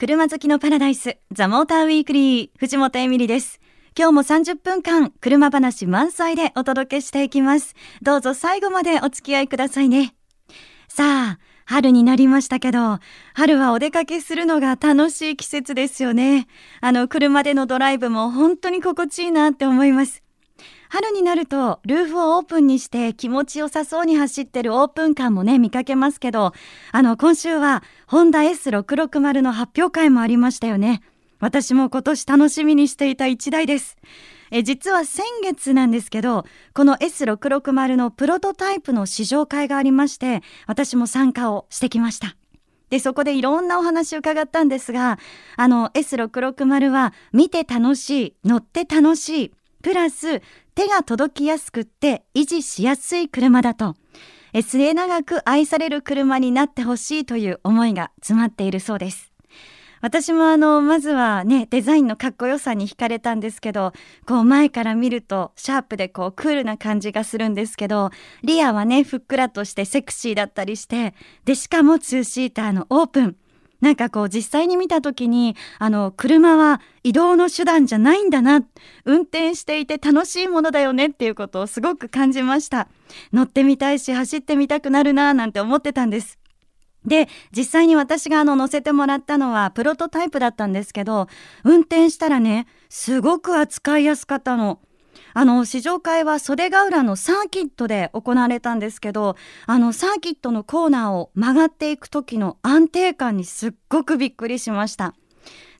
車好きのパラダイス、ザ・モーターウィークリー、藤本エミリです。今日も30分間、車話満載でお届けしていきます。どうぞ最後までお付き合いくださいね。さあ、春になりましたけど、春はお出かけするのが楽しい季節ですよね。あの、車でのドライブも本当に心地いいなって思います。春になるとルーフをオープンにして気持ちよさそうに走ってるオープンカーもね見かけますけどあの今週はホンダ S660 の発表会もありましたよね。私も今年楽しみにしていた一台です。え実は先月なんですけどこの S660 のプロトタイプの試乗会がありまして私も参加をしてきました。で、そこでいろんなお話を伺ったんですが、あの S660 は見て楽しい、乗って楽しい、プラス手が届きやすくって維持しやすい車だと。末永く愛される車になってほしいという思いが詰まっているそうです。私もあのまずはねデザインのかっこよさに惹かれたんですけどこう前から見るとシャープでこうクールな感じがするんですけどリアはねふっくらとしてセクシーだったりしてでしかもツーシーターのオープン。なんかこう実際に見た時にあの車は移動の手段じゃないんだな運転していて楽しいものだよねっていうことをすごく感じました。乗ってみたいし走ってみたくなるななんて思ってたんです。で実際に私があの乗せてもらったのはプロトタイプだったんですけど運転したらねすごく扱いやすかったの。あの試乗会は袖ヶ浦のサーキットで行われたんですけどあのサーキットのコーナーを曲がっていく時の安定感にすっごくびっくりしました。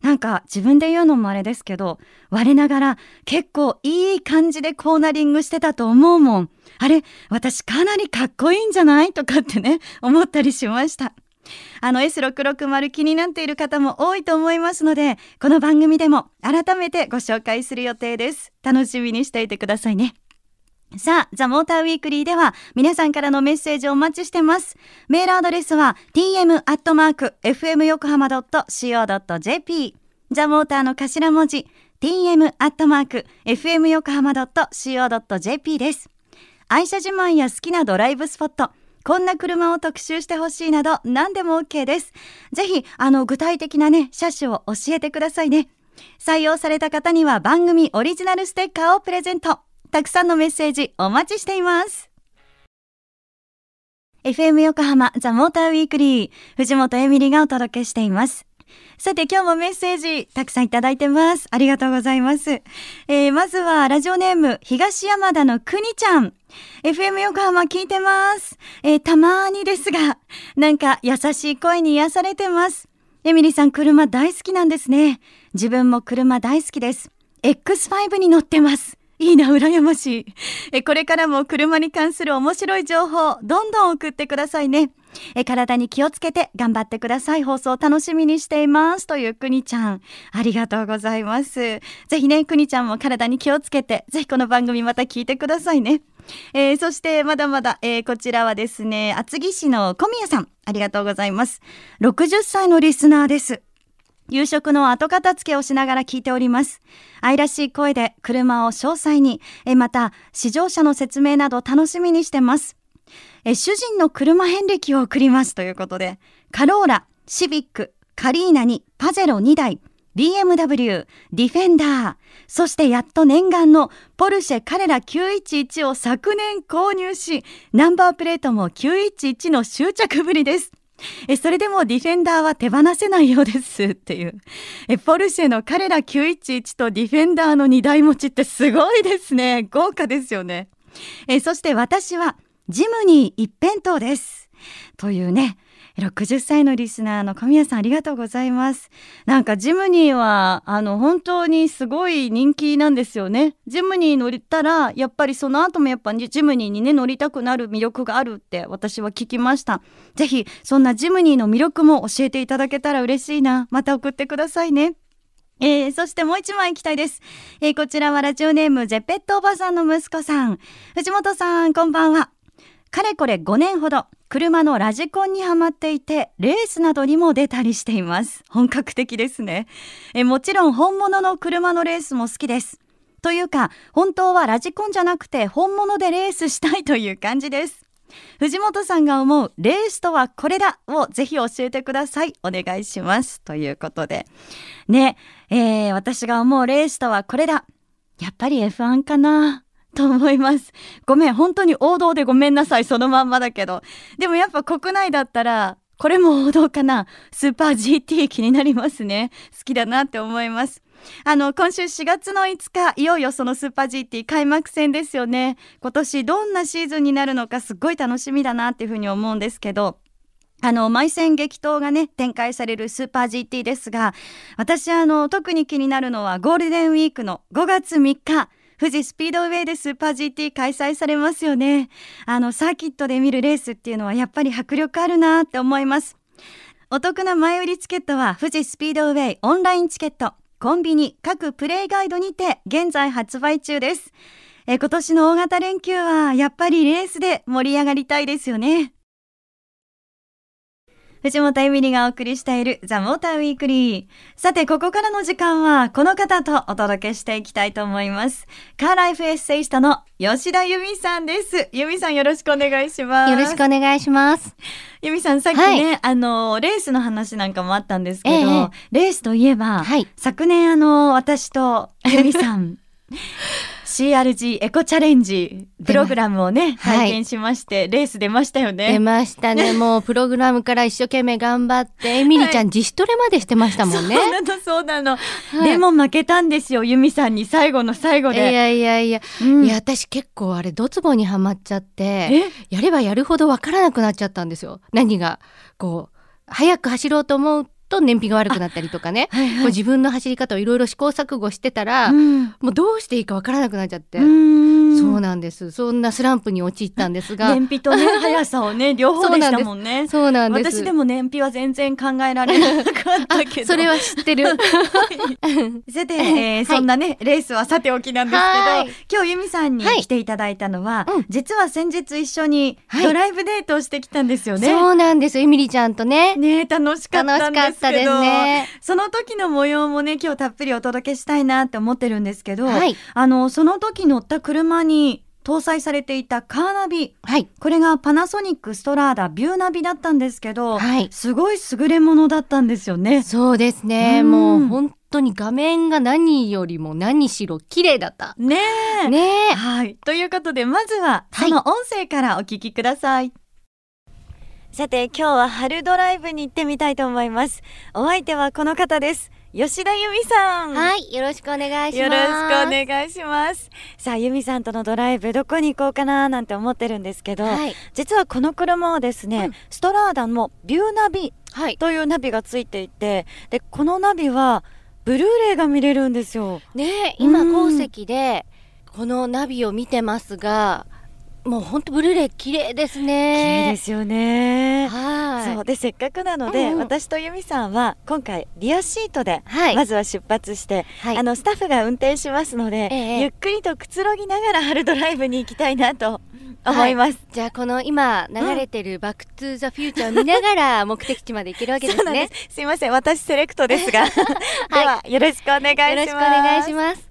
なんか自分で言うのもあれですけど我ながら結構いい感じでコーナリングしてたと思うもん。あれ私かなりかっこいいんじゃない？とかってね思ったりしました。あの S660 気になっている方も多いと思いますので、この番組でも改めてご紹介する予定です。楽しみにしていてくださいね。さあ、ザ・モーターウィークリーでは皆さんからのメッセージをお待ちしてます。メールアドレスは tm.fmyokohama.co.jp ザ・モーターの頭文字 tm.fmyokohama.co.jp です。愛車自慢や好きなドライブスポット、こんな車を特集してほしいなど何でも OK です。ぜひ、あの、具体的なね、車種を教えてくださいね。採用された方には番組オリジナルステッカーをプレゼント。たくさんのメッセージお待ちしています。FM 横浜ザ・モーターウィークリー藤本エミリがお届けしています。さて今日もメッセージたくさんいただいてます。ありがとうございます。えー、まずはラジオネーム東山田のくにちゃん。FM 横浜聞いてます。えー、たまーにですが、なんか優しい声に癒されてます。エミリーさん車大好きなんですね。自分も車大好きです。X5 に乗ってます。いいな、羨ましい。これからも車に関する面白い情報、どんどん送ってくださいね。え、体に気をつけて頑張ってください。放送楽しみにしています。というくにちゃん。ありがとうございます。ぜひね、くにちゃんも体に気をつけて、ぜひこの番組また聞いてくださいね。えー、そしてまだまだ、えー、こちらはですね、厚木市の小宮さん。ありがとうございます。60歳のリスナーです。夕食の後片付けをしながら聞いております。愛らしい声で車を詳細に、えまた、試乗車の説明など楽しみにしてます。え主人の車遍歴を送りますということで、カローラ、シビック、カリーナにパジェロ2台、BMW、ディフェンダー、そしてやっと念願のポルシェカレラ911を昨年購入し、ナンバープレートも911の執着ぶりです。えそれでもディフェンダーは手放せないようですっていう。えポルシェの彼ら911とディフェンダーの2台持ちってすごいですね。豪華ですよね。えそして私はジムニー一辺倒です。というね60歳のリスナーの小宮さんありがとうございます。なんかジムニーはあの本当にすごい人気なんですよね。ジムニー乗ったらやっぱりその後もやっぱジムニーにね乗りたくなる魅力があるって私は聞きました。ぜひそんなジムニーの魅力も教えていただけたら嬉しいな。また送ってくださいね。えー、そしてもう一枚行きたいです。えー、こちらはラジオネーム、ジェペットおばさんの息子さん。藤本さん、こんばんは。かれこれ5年ほど車のラジコンにはまっていてレースなどにも出たりしています本格的ですねえもちろん本物の車のレースも好きですというか本当はラジコンじゃなくて本物でレースしたいという感じです藤本さんが思うレースとはこれだをぜひ教えてください。お願いします。ということで。ね、えー、私が思うレースとはこれだ。やっぱり F1 かなと思います。ごめん、本当に王道でごめんなさい。そのまんまだけど。でもやっぱ国内だったら、これも王道かな。スーパー GT 気になりますね。好きだなって思います。あの、今週4月の5日、いよいよそのスーパー GT 開幕戦ですよね。今年どんなシーズンになるのかすっごい楽しみだなっていうふうに思うんですけど、あの、毎戦激闘がね、展開されるスーパー GT ですが、私あの、特に気になるのはゴールデンウィークの5月3日、富士スピードウェイでスーパー GT 開催されますよね。あの、サーキットで見るレースっていうのはやっぱり迫力あるなって思います。お得な前売りチケットは富士スピードウェイオンラインチケット、コンビニ、各プレイガイドにて現在発売中です。え今年の大型連休はやっぱりレースで盛り上がりたいですよね。藤本エミリがお送りしているザ・モーターウィークリー。さて、ここからの時間はこの方とお届けしていきたいと思います。カーライフエッセイストの吉田由美さんです。由美さんよろしくお願いします。よろしくお願いします。由美さん、さっきね、はいあの、レースの話なんかもあったんですけど、ええレースといえば、はい昨年あの、私と由美さん、CRG エコチャレンジプログラムをね、はい拝見しまして、レース出ましたよね。出ましたね。もうプログラムから一生懸命頑張って、エミリちゃん自主トレまでしてましたもんね。そうなの、そうなの。はいでも負けたんですよ、由美さんに最後の最後いで。やいやいや、うんいや私結構あれドツボにはまっちゃって、え？やればやるほどわからなくなっちゃったんですよ。何が？こう早く走ろうと思うと燃費が悪くなったりとかね。はいはいこう自分の走り方をいろいろ試行錯誤してたら、うんもうどうしていいかわからなくなっちゃって。うんそうなんです。そんなスランプに陥ったんですが。燃費とね、速さをね、両方でしたもんね。そうなんです。私でも燃費は全然考えられなかったけど。それは知ってる。さて、えーそんなね、レースはさておきなんですはいけど、今日由美さんにはい来ていただいたのは、うん実は先日一緒にはいドライブデートをしてきたんですよね。そうなんです。エミリちゃんとね。ね楽しかったんですったですねその時の模様もね今日たっぷりお届けしたいなって思ってるんですけど、はいあのその時乗った車に搭載されていたカーナビはい。これがパナソニックストラーダビューナビだったんですけど、はいすごい優れものだったんですよね。そうですね。うんもう本当に画面が何よりも何しろ綺麗だった。ねえ。ねえ。はい。ということで、まずは、はいその音声からお聞きください。さて、今日は春ドライブに行ってみたいと思います。お相手はこの方です。吉田由美さん。はい。よろしくお願いします。よろしくお願いします。さあ、由美さんとのドライブ、どこに行こうかななんて思ってるんですけど、はい。実はこの車はですね、うんストラーダのビューナビはい。というナビがついていて、で、このナビは、ブルーレイが見れるんですよ。ねえ、今、うん鉱石で、このナビを見てますが、もう本当ブルーレイ綺麗です綺麗ね。ですよね。はい。そうでせっかくなので、うんうん私と由美さんは今回リアシートではい。まずは出発して、はいあのスタッフが運転しますので、ええゆっくりとくつろぎながら春ドライブに行きたいなと思います。じゃあこの今流れてるバックトゥーザフューチャーを見ながら目的地まで行けるわけですね。す。すいません、私セレクトですが、ではよろしくお願いします。よろしくお願いします。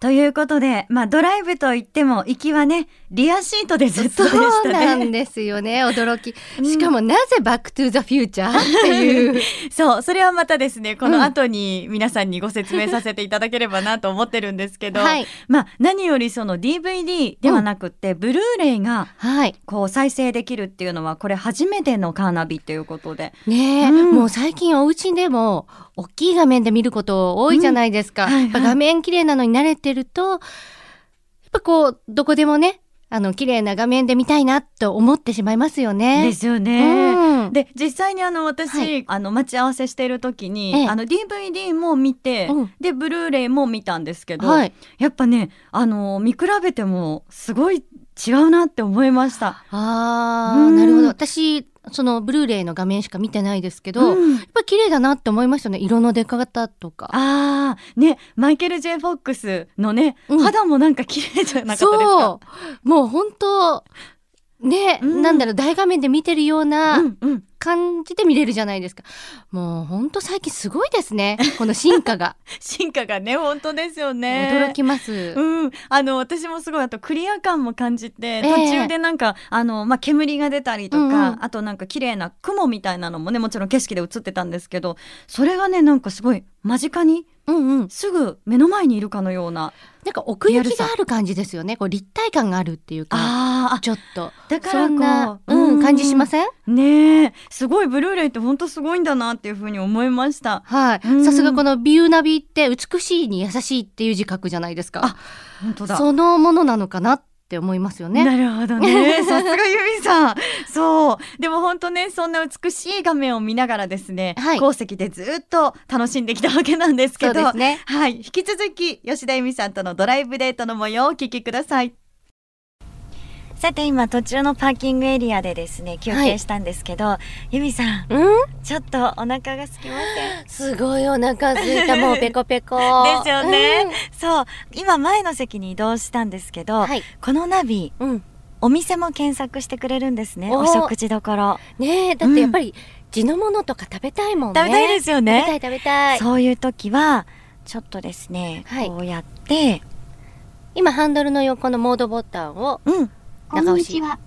ということで、まあドライブといっても行きはね、リアシートでずっとでしたそうなんね。ですよね。驚き。うん。しかもなぜバックトゥーザフューチャーっていう。そう、それはまたですね、こうん。の後に皆さんにご説明させていただければなと思ってるんですけど、はい。まあ何よりその DVD ではなくって、ブルーレイがはい。こう再生できるっていうのはこれ初めてのカーナビっていうことで。ねえ、うん。もう最近お家でも大きい画面で見ること多いじゃないですか、うん。はいはい。画面綺麗なのに慣れてるとやっぱこうどこでもねあの綺麗な画面で見たいなと思ってしまいますよね。ですようね。ん。で実際にあの私、はい。あの待ち合わせしている時に、ええあの DVD も見て、うん。でブルーレイも見たんですけど、はい、やっぱねあの見比べてもすごい違うなって思いました。あうん。ーなるほど。私そのブルーレイの画面しか見てないですけど、うん。やっぱ綺麗だなって思いましたね。色の出方とか。あー。ねマイケル・ J・ フォックスのね、うん。肌もなんか綺麗じゃなかったですか？そう。もう本当ね、うんなんだろう大画面で見てるよううなんうん。感じで見れるじゃないですか。もうほんと最近すごいですね。この進化が 進化がね、本当ですよね。驚きます。うん、あの私もすごいあとクリア感も感じてえ途中でなんか、あのまあ煙が出たりとか、うんうんあとなんか綺麗な雲みたいなのもねもちろん景色で映ってたんですけどそれがねなんかすごい間近にうんうん。すぐ目の前にいるかのようななんか奥行きがある感じですよね。こう立体感があるっていうか。あーちょっと。だからそんな、うん、感じしません？ねえすごいブルーレイって本当すごいんだなっていうふうに思いましたはい。うんさすがこのビューナビって美しいに優しいっていう字書くじゃないですかあ。本当だそのものなのかなって思いますよね。なるほどね。さすがユミさん。そう。でも本当ね、そんな美しい画面を見ながらですね、はい鉱石でずっと楽しんできたわけなんですけど、ね。はい。引き続き、吉田由美さんとのドライブデートの模様をお聞きください。さて今途中のパーキングエリアでですね休憩したんですけど、由美さんうん？ちょっとお腹が空きません？すごいお腹空いたもうペコペコ。ですよね、そう今前の席に移動したんですけど、うん。はい。このナビうん。お店も検索してくれるんですねおお食事どころねえ、だってやっぱり地のものとか食べたいもんね。食べたいですよ食べねたい食べたい。そういう時はちょっとですね、はいこうやって今ハンドルの横のモードボタンをうんこんにちは。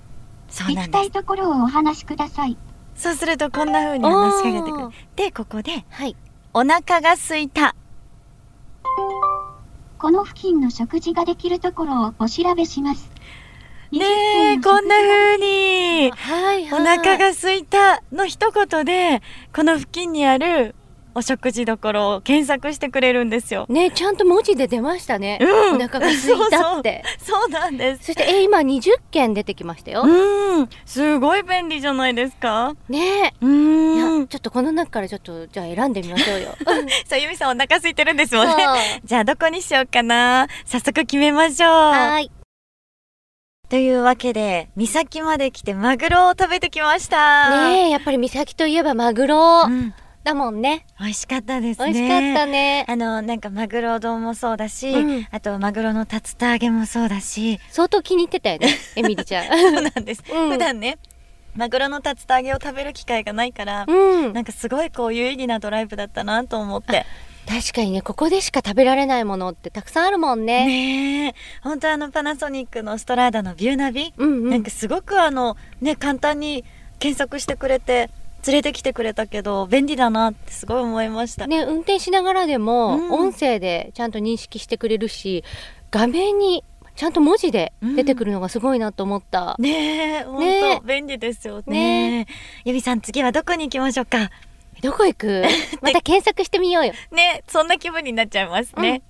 そうなんです行きたいところをお話しください。そうするとこんな風に話しかけてくるでここではい。お腹が空いたこの付近の食事ができるところをお調べします。ねえ20こんな風にはいお腹が空いたの一言でこの付近にあるお食事どころを検索してくれるんですよ。ねちゃんと文字で出ましたね。うん。お腹が空いたって。そうなんです。そして、え、今20件出てきましたよ。うん。すごい便利じゃないですか。ね。うえ。いんや、ちょっとこの中からちょっと、じゃあ選んでみましょうよ。さあゆみさんお腹空いてるんですもんね。そう。じゃあどこにしようかな。早速決めましょう。はい。というわけで岬まで来てマグロを食べてきました。ねえ、やっぱり岬といえばマグロ。うん、だもんね。美味しかったです美ね味しかったね。あのなんかマグロ丼もそうだし、うんあとマグロの竜田揚げもそうだし相当気に入ってたよね、エミリちゃん。そうなんです、うん普段ねマグロの竜田揚げを食べる機会がないから、うん。なんかすごいこう有意義なドライブだったなと思って確かにね、ここでしか食べられないものってたくさんあるもんね。ねえ本当あのパナソニックのストラーダのビューナビ、うんうん。なんかすごくあのね簡単に検索してくれて連れてきてくれたけど便利だなってすごい思いました。ね、運転しながらでも、うん音声でちゃんと認識してくれるし、画面にちゃんと文字で出てくるのがすごいなと思った。ねえ本当、ね便利ですよね。ねゆみさん次はどこに行きましょうか？どこ行く？また検索してみようよ。ねそんな気分になっちゃいますね。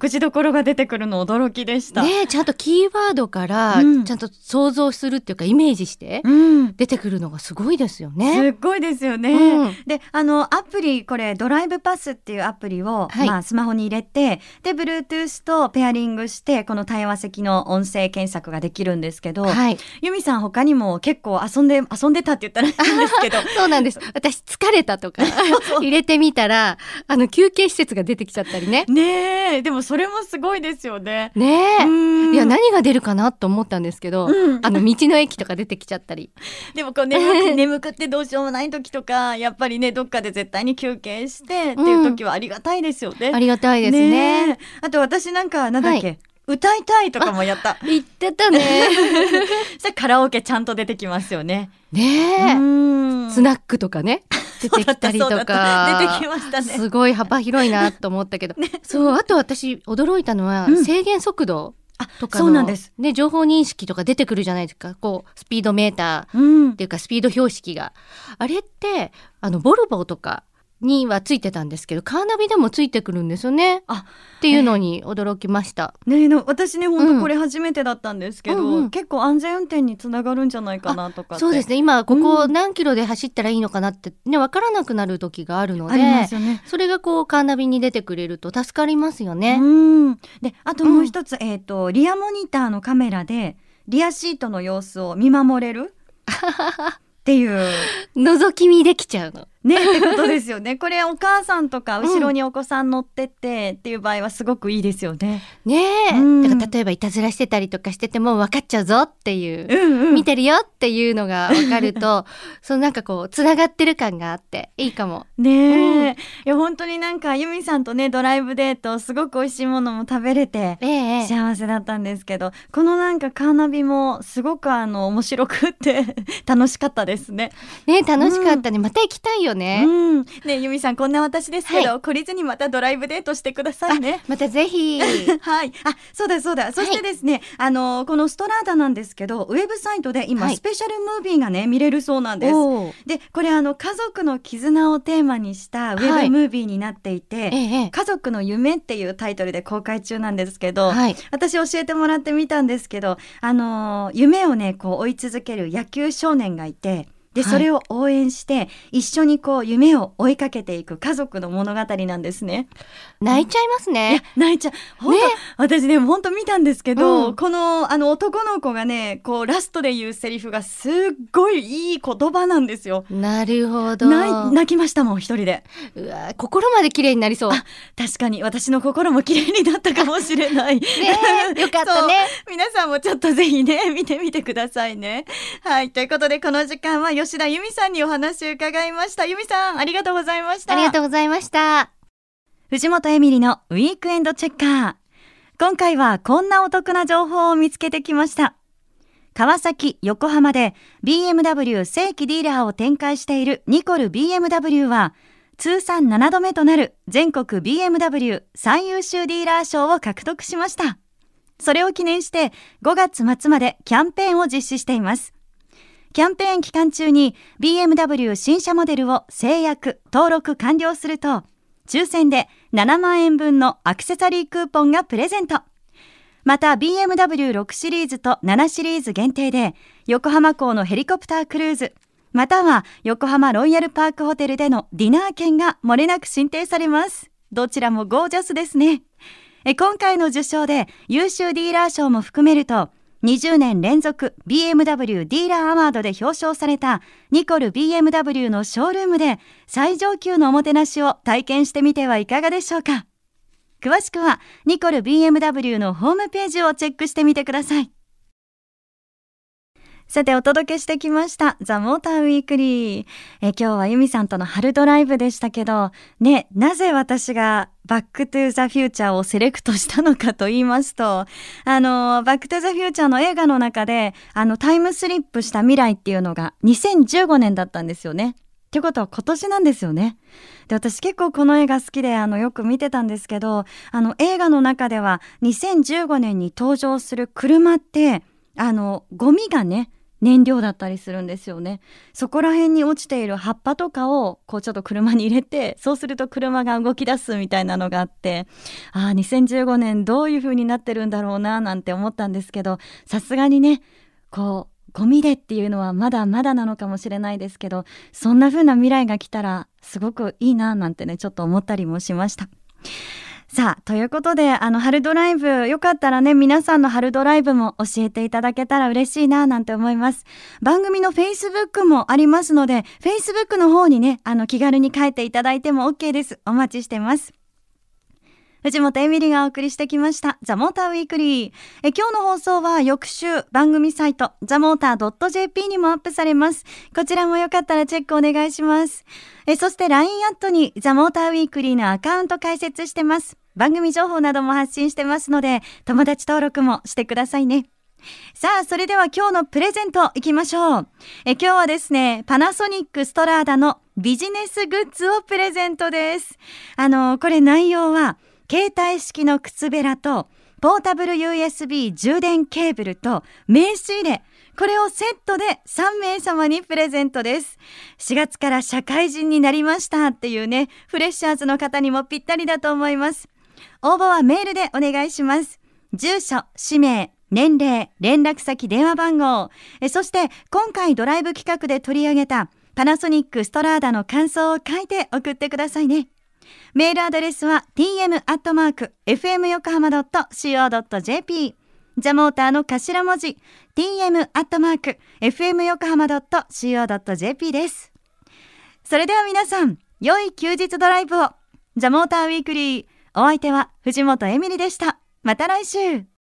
口どころが出てくるの驚きでした。ねちゃんとキーワードからうんちゃんと想像するっていうかイメージしてうん。出てくるのがすごいですよすね。っごいですよね。うんで、あの、アプリ、これ、ドライブパスっていうアプリを、はいまあ、スマホに入れて、で、Bluetooth とペアリングして、この対話席の音声検索ができるんですけど、はい。ユミさん他にも結構遊んで、遊んでたって言ったらいいんですけど、そうなんです。私疲れたとか 入れてみたら、あの休憩施設が出てきちゃったりね。ねえ、でもそれもすごいですよね。ねえ。うんいや、何が出るかなと思ったんですけど、うんあの道の駅とか出てきちゃったり。でもこう眠く 眠くってどうしようもない時とか、やっぱりね、どっかで絶対に休憩してっていう時はありがたいですよね。ありがたいですね。えあと私なんか、なんだっけ、歌いたいとかもやった。言ってたね。それカラオケちゃんと出てきますよね。ねえ。うんスナックとかね。出てきたりとか。出てきましたね。すごい幅広いなと思ったけど、そうあと私驚いたのは、うん制限速度あとかのそうなんです。ね情報認識とか出てくるじゃないですかこうスピードメーターうんっ。ていうかスピード標識があれってあのボルボとかにはついてたんですけどカーナビでもついてくるんですよね。あっていうのに驚きました、ねえの私ね本うん。当これ初めてだったんですけど、うんうん。結構安全運転につながるんじゃないかなとかそうですね。今ここうん。何キロで走ったらいいのかなってね分からなくなる時があるのでね。それがこうカーナビに出てくれると助かりますよね、うん。であともう一つ、えっ、とリアモニターのカメラでリアシートの様子を見守れる？っていう。覗き見できちゃうのねってことですよね。これお母さんとか後ろにお子さん乗ってってっていう場合はすごくいいですよね。ねえ、うん。だから例えばいたずらしてたりとかしてても分かっちゃうぞっていう、うんうん。見てるよっていうのが分かると そのなんかこうつながってる感があっていいかも。ねえ、うん。いや本当になんかユミさんとねドライブデートすごく美味しいものも食べれてええ幸せだったんですけどこのなんかカーナビもすごくあの面白くって 楽しかったですね。ね楽しかったね、また行きたいよね。うん、ねユミさんこんな私ですけど、は懲りずにまたドライブデートしてくださいね。またぜひ。はい。あ、そうだそうだ。そしてですね、あの、このストラーダなんですけど、ウェブサイトで今、はいスペシャルムービーがね、見れるそうなんです。で、これあの、家族の絆をテーマにしたウェはいブムービーになっていて、ええ家族の夢っていうタイトルで公開中なんですけど、はい。私教えてもらってみたんですけど、あのー夢をね、こう追い続ける野球少年がいて、で、はいそれを応援して、一緒にこう夢を追いかけていく家族の物語なんですね。泣いちゃいますいやね。、泣いちゃう。本当、ね私ね、本当見たんですけど、うんこの、あの、男の子がね、こう、ラストで言うセリフがすっごいいい言葉なんですよ。なるほど。泣きましたもん、一人で。うわ心まで綺麗になりそう。ね確かに、私の心も綺麗になったかもしれない。え よかったね。皆さんもちょっとぜひね、見てみてくださいね。はい。ということで、この時間は吉田由美さんにお話を伺いました。由美さん、ありがとうございました。ありがとうございました。藤本エミリのウィークエンドチェッカー。今回はこんなお得な情報を見つけてきました。川崎、横浜で BMW 正規ディーラーを展開しているニコル BMW は、通算7度目となる全国 BMW 最優秀ディーラー賞を獲得しました。それを記念して5月末までキャンペーンを実施しています。キャンペーン期間中に BMW 新車モデルを制約、登録完了すると、抽選で7万円分のアクセサリークーポンがプレゼント。また BMW6 シリーズと7シリーズ限定で横浜港のヘリコプタークルーズ、または横浜ロイヤルパークホテルでのディナー券が漏れなく進呈されます。どちらもゴージャスですね。え今回の受賞で優秀ディーラー賞も含めると20年連続 BMW ディーラーアワードで表彰されたニコル BMW のショールームで最上級のおもてなしを体験してみてはいかがでしょうか。詳しくはニコル BMW のホームページをチェックしてみてください。さてお届けしてきましたザ・モーターウィークリーえ今日はユミさんとの春ドライブでしたけどねなぜ私がバックトゥザフューチャーをセレクトしたのかと言いますとあのバックトゥザフューチャーの映画の中であのタイムスリップした未来っていうのが2015年だったんですよねってことは今年なんですよね。で、私結構この映画好きで、あの、よく見てたんですけど、あの、映画の中では2015年に登場する車って、あの、ゴミがね、燃料だったりするんですよね。そこら辺に落ちている葉っぱとかを、こうちょっと車に入れて、そうすると車が動き出すみたいなのがあって、ああ、2015年どういう風になってるんだろうな、なんて思ったんですけど、さすがにね、こう、ゴミでっていうのはまだまだなのかもしれないですけどそんな風な未来が来たらすごくいいななんてねちょっと思ったりもしました。さあということであの春ドライブよかったらね皆さんの春ドライブも教えていただけたら嬉しいななんて思います。番組の Facebook もありますので Facebook の方にねあの気軽に書いていただいても OK です。お待ちしてます。藤本エミリがお送りしてきましたザ・モーターウィークリー。え今日の放送は翌週番組サイトザ・モーター .jp にもアップされます。こちらもよかったらチェックお願いします。えそして LINE アットにザ・モーターウィークリーのアカウント開設してます。番組情報なども発信してますので友達登録もしてくださいね。さあ、それでは今日のプレゼント行きましょう。え今日はですね、パナソニックストラーダのビジネスグッズをプレゼントです。あの、これ内容は、携帯式の靴べらと、ポータブル USB 充電ケーブルと名刺入れ。これをセットで3名様にプレゼントです。4月から社会人になりましたっていうね、フレッシャーズの方にもぴったりだと思います。応募はメールでお願いします。住所、氏名、年齢、連絡先、電話番号、えそして今回ドライブ企画で取り上げたパナソニックストラーダの感想を書いて送ってくださいね。メールアドレスは tm.fmyokohama.co.jp ザモーターの頭文字 tm.fmyokohama.co.jp です。それでは皆さん、良い休日ドライブを。ザ・モーターウィークリー。お相手は藤本エミリでした。また来週。